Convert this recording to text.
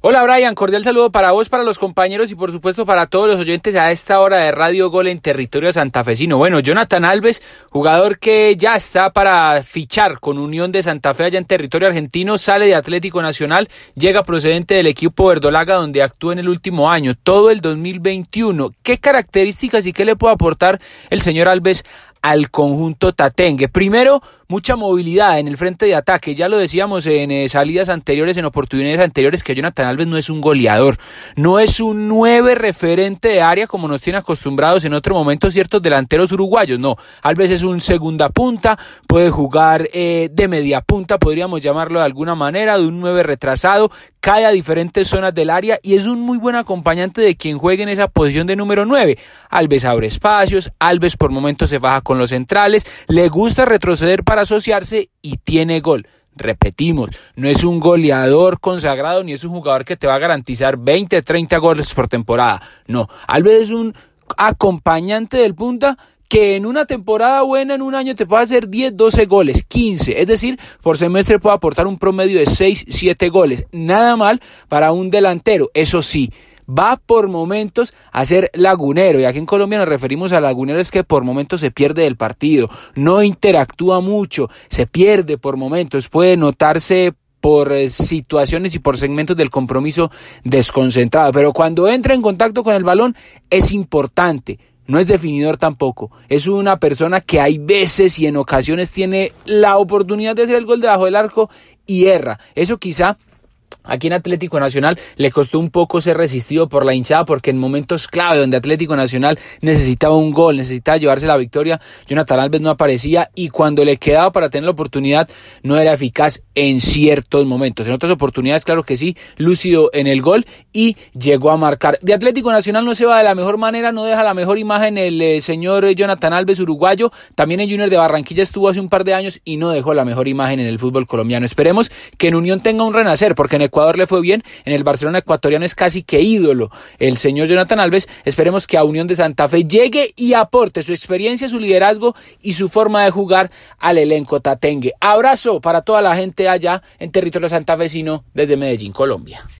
Hola Brian, cordial saludo para vos, para los compañeros y por supuesto para todos los oyentes a esta hora de Radio Gol en territorio santafesino. Bueno, Jonathan Alves, jugador que ya está para fichar con Unión de Santa Fe allá en territorio argentino, sale de Atlético Nacional, llega procedente del equipo Verdolaga donde actuó en el último año, todo el 2021. ¿Qué características y qué le puede aportar el señor Alves al conjunto tatengue. Primero, mucha movilidad en el frente de ataque. Ya lo decíamos en eh, salidas anteriores, en oportunidades anteriores, que Jonathan Alves no es un goleador, no es un nueve referente de área como nos tiene acostumbrados en otro momento ciertos delanteros uruguayos. No, Alves es un segunda punta, puede jugar eh, de media punta, podríamos llamarlo de alguna manera, de un nueve retrasado, cae a diferentes zonas del área y es un muy buen acompañante de quien juegue en esa posición de número 9. Alves abre espacios, Alves por momentos se baja con los centrales, le gusta retroceder para asociarse y tiene gol. Repetimos, no es un goleador consagrado ni es un jugador que te va a garantizar 20, 30 goles por temporada. No, Alves es un acompañante del punta que en una temporada buena, en un año, te puede hacer 10, 12 goles, 15. Es decir, por semestre puede aportar un promedio de 6, 7 goles. Nada mal para un delantero. Eso sí, va por momentos a ser lagunero. Y aquí en Colombia nos referimos a lagunero es que por momentos se pierde del partido, no interactúa mucho, se pierde por momentos, puede notarse por eh, situaciones y por segmentos del compromiso desconcentrado. Pero cuando entra en contacto con el balón es importante no es definidor tampoco. Es una persona que hay veces y en ocasiones tiene la oportunidad de hacer el gol debajo del arco y erra. Eso quizá Aquí en Atlético Nacional le costó un poco ser resistido por la hinchada porque en momentos clave donde Atlético Nacional necesitaba un gol, necesitaba llevarse la victoria, Jonathan Alves no aparecía y cuando le quedaba para tener la oportunidad no era eficaz en ciertos momentos. En otras oportunidades, claro que sí, lúcido en el gol y llegó a marcar. De Atlético Nacional no se va de la mejor manera, no deja la mejor imagen el eh, señor Jonathan Alves uruguayo. También en Junior de Barranquilla estuvo hace un par de años y no dejó la mejor imagen en el fútbol colombiano. Esperemos que en Unión tenga un renacer porque en Ecuador le fue bien, en el Barcelona ecuatoriano es casi que ídolo el señor Jonathan Alves. Esperemos que a Unión de Santa Fe llegue y aporte su experiencia, su liderazgo y su forma de jugar al elenco tatengue. Abrazo para toda la gente allá en territorio santafesino desde Medellín, Colombia.